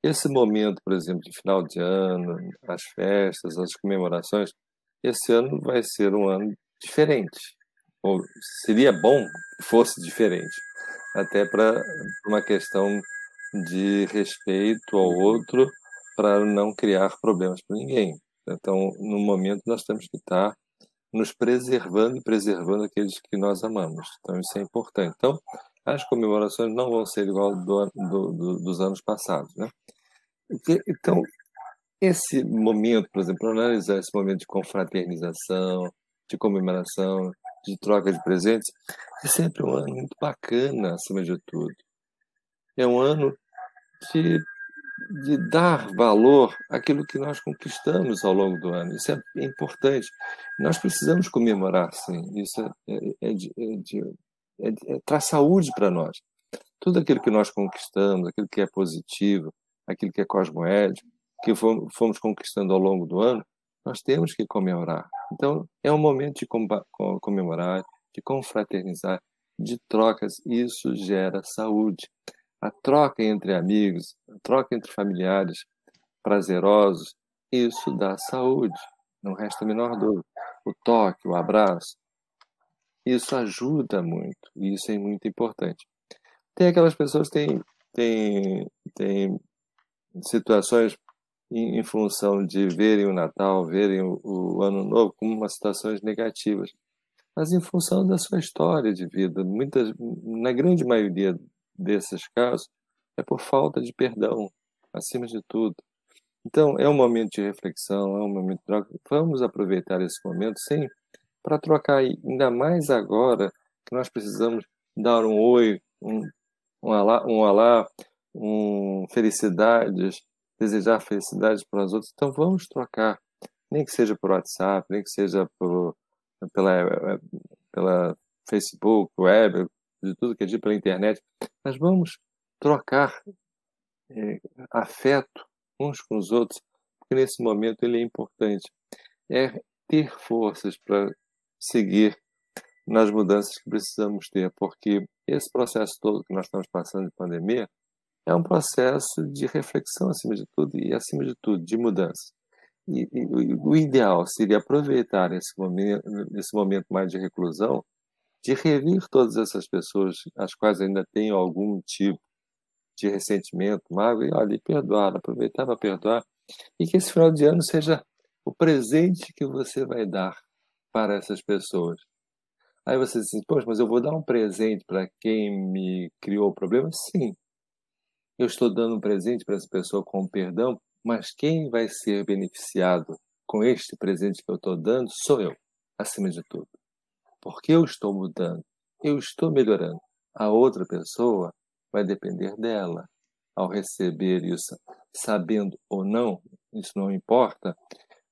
esse momento, por exemplo, de final de ano, as festas, as comemorações, esse ano vai ser um ano diferente ou seria bom que fosse diferente, até para uma questão de respeito ao outro para não criar problemas para ninguém. Então, no momento, nós temos que estar nos preservando e preservando aqueles que nós amamos. Então, isso é importante. Então, as comemorações não vão ser igual do, do, do, dos anos passados, né? Então, esse momento, por exemplo, analisar esse momento de confraternização, de comemoração, de troca de presentes, é sempre um ano muito bacana, acima de tudo. É um ano de, de dar valor àquilo que nós conquistamos ao longo do ano. Isso é importante. Nós precisamos comemorar, sim. Isso é, é, é de, é de, é, é, traz saúde para nós. Tudo aquilo que nós conquistamos, aquilo que é positivo, aquilo que é cosmoético, que fomos conquistando ao longo do ano, nós temos que comemorar. Então, é um momento de comemorar, de confraternizar, de trocas, isso gera saúde. A troca entre amigos, a troca entre familiares prazerosos, isso dá saúde, não resta a menor dúvida. O toque, o abraço, isso ajuda muito, isso é muito importante. Tem aquelas pessoas que têm, têm, têm situações em, em, função de verem o Natal, verem o, o, Ano Novo como umas situações negativas, mas em função da sua história de vida. Muitas, na grande maioria desses casos, é por falta de perdão, acima de tudo. Então, é um momento de reflexão, é um momento de troca. Vamos aproveitar esse momento, sim, para trocar, ainda mais agora que nós precisamos dar um oi, um, um alá, um, alá, um felicidades, desejar felicidades para os outros. Então vamos trocar, nem que seja por WhatsApp, nem que seja por, pela, pela Facebook, web, de tudo que é dito pela internet, mas vamos trocar é, afeto uns com os outros, porque nesse momento ele é importante. É ter forças para seguir nas mudanças que precisamos ter, porque esse processo todo que nós estamos passando de pandemia é um processo de reflexão acima de tudo e acima de tudo de mudança. E, e o ideal seria aproveitar esse momento, esse momento mais de reclusão, de revir todas essas pessoas as quais ainda têm algum tipo de ressentimento, mágoa, e olha, e perdoar, aproveitar para perdoar, e que esse final de ano seja o presente que você vai dar para essas pessoas. Aí você diz assim, poxa, mas eu vou dar um presente para quem me criou o problema? Sim, eu estou dando um presente para essa pessoa com perdão, mas quem vai ser beneficiado com este presente que eu estou dando sou eu, acima de tudo. Porque eu estou mudando, eu estou melhorando. A outra pessoa vai depender dela. Ao receber isso, sabendo ou não, isso não importa,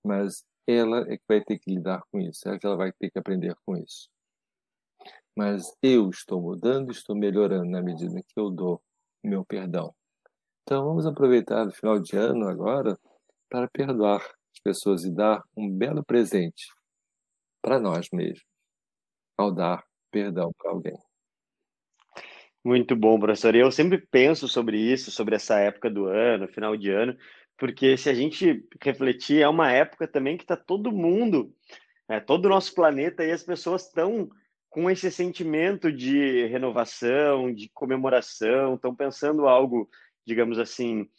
mas ela é que vai ter que lidar com isso, é que ela vai ter que aprender com isso. Mas eu estou mudando, estou melhorando na medida que eu dou meu perdão. Então vamos aproveitar o final de ano agora para perdoar as pessoas e dar um belo presente para nós mesmos, ao dar perdão para alguém. Muito bom, professor. Eu sempre penso sobre isso, sobre essa época do ano, final de ano, porque se a gente refletir, é uma época também que está todo mundo, é, todo o nosso planeta e as pessoas estão com esse sentimento de renovação, de comemoração, estão pensando algo, digamos assim,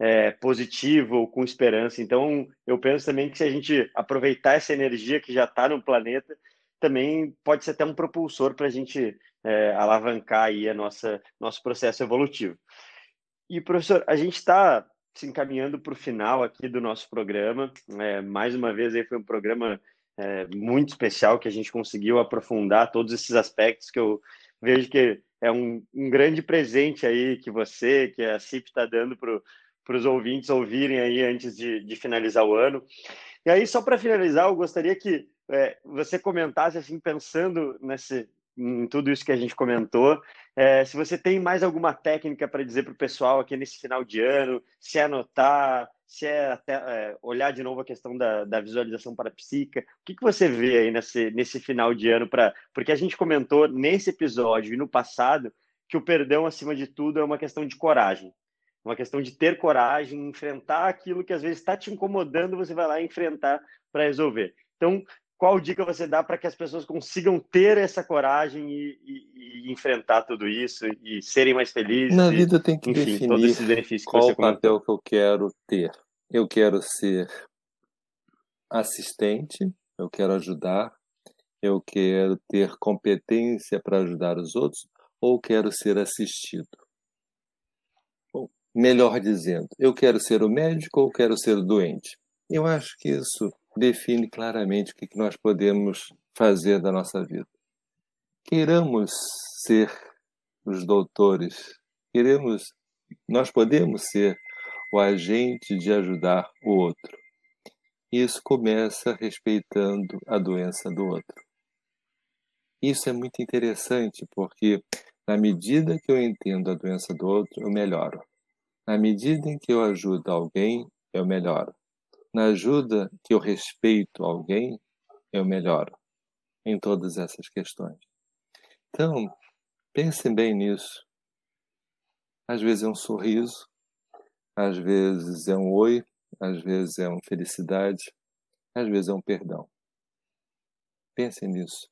é, positivo com esperança. Então, eu penso também que se a gente aproveitar essa energia que já está no planeta, também pode ser até um propulsor para a gente é, alavancar aí a nossa nosso processo evolutivo. E professor, a gente está se encaminhando para o final aqui do nosso programa. É, mais uma vez aí foi um programa é, muito especial que a gente conseguiu aprofundar todos esses aspectos que eu vejo que é um, um grande presente aí que você, que a CIP está dando para os ouvintes ouvirem aí antes de, de, finalizar o ano. E aí, só para finalizar, eu gostaria que é, você comentasse, assim, pensando nesse, em tudo isso que a gente comentou, é, se você tem mais alguma técnica para dizer para o pessoal aqui nesse final de ano, se é anotar, se é até é, olhar de novo a questão da, da visualização parapsíquica, o que, que você vê aí nesse, nesse final de ano? Pra, porque a gente comentou nesse episódio e no passado que o perdão, acima de tudo, é uma questão de coragem. Uma questão de ter coragem, enfrentar aquilo que às vezes está te incomodando, você vai lá enfrentar para resolver. Então, qual dica você dá para que as pessoas consigam ter essa coragem e, e, e, enfrentar tudo isso e serem mais felizes? Na vida tem que enfim, definir qual o papel que eu quero ter. Eu quero ser assistente, eu quero ajudar, eu quero ter competência para ajudar os outros ou quero ser assistido? Ou, melhor dizendo, eu quero ser o médico ou quero ser o doente? Eu acho que isso define claramente o que nós podemos fazer da nossa vida. Queiramos ser os doutores, queremos, nós podemos ser o agente de ajudar o outro. Isso começa respeitando a doença do outro. Isso é muito interessante porque, na medida que eu entendo a doença do outro, eu melhoro. Na medida em que eu ajudo alguém, eu melhoro. Na ajuda que eu respeito alguém, eu melhoro em todas essas questões. Então, pensem bem nisso. Às vezes é um sorriso, às vezes é um oi, às vezes é uma felicidade, às vezes é um perdão. Pensem nisso.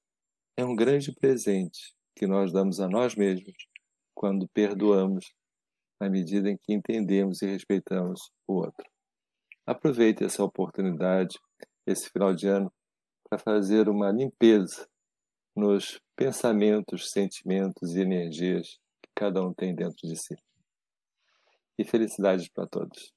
É um grande presente que nós damos a nós mesmos quando perdoamos, na medida em que entendemos e respeitamos o outro. Aproveite essa oportunidade, esse final de ano, para fazer uma limpeza nos pensamentos, sentimentos e energias que cada um tem dentro de si. E felicidades para todos.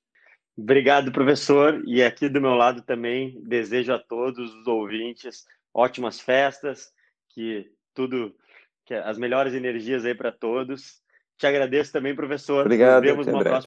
Obrigado, professor. E aqui do meu lado também desejo a todos os ouvintes ótimas festas, que tudo, que as melhores energias aí para todos. Te agradeço também, professor. Obrigado. Nos vemos numa próxima